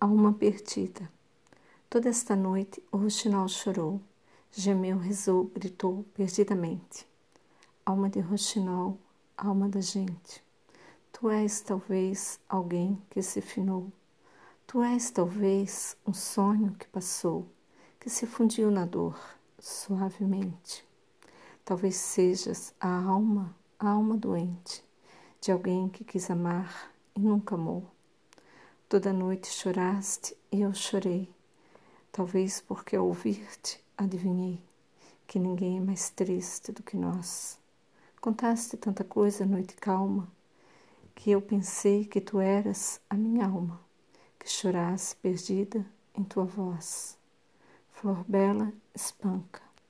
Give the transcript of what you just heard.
Alma perdida. Toda esta noite o roxinol chorou, gemeu, rezou, gritou perdidamente. Alma de roxinol, alma da gente. Tu és talvez alguém que se finou. Tu és talvez um sonho que passou, que se fundiu na dor, suavemente. Talvez sejas a alma, a alma doente, de alguém que quis amar e nunca amou. Toda noite choraste e eu chorei, talvez porque ao ouvir-te adivinhei que ninguém é mais triste do que nós. Contaste tanta coisa, noite calma, que eu pensei que tu eras a minha alma, que chorasse perdida em tua voz. Flor bela espanca